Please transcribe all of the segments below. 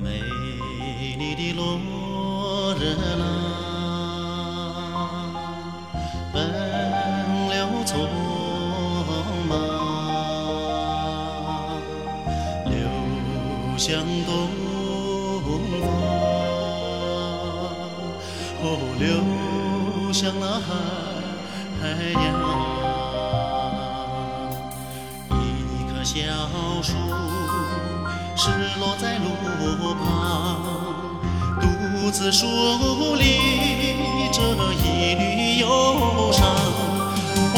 美丽的洛热拉，奔流匆忙，流向东方，哦，流。走，向那海洋。一棵小树失落在路旁，独自梳理这一缕忧伤。哦，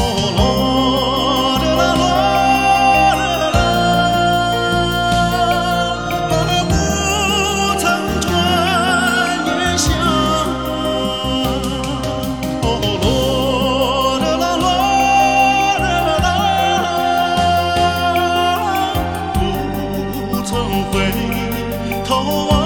cold.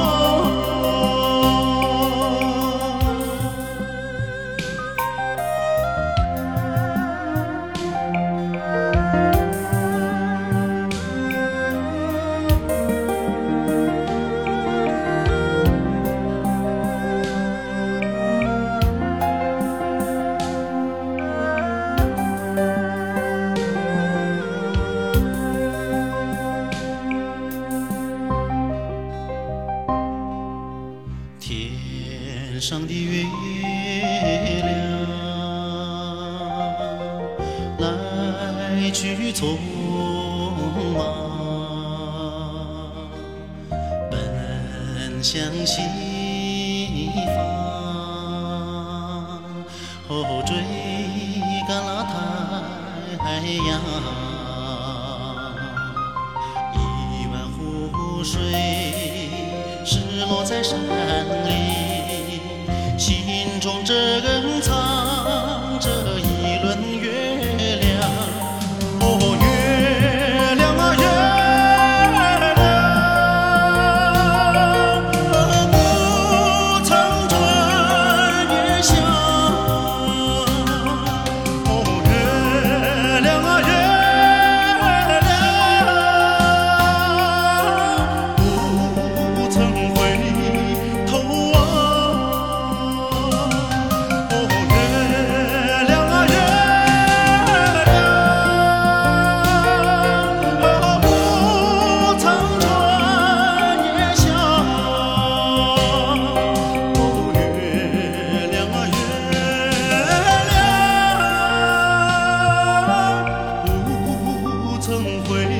上的月亮来去匆忙，奔向西方，哦，追赶那太阳。一湾湖水是落在山里，心中这根。曾回。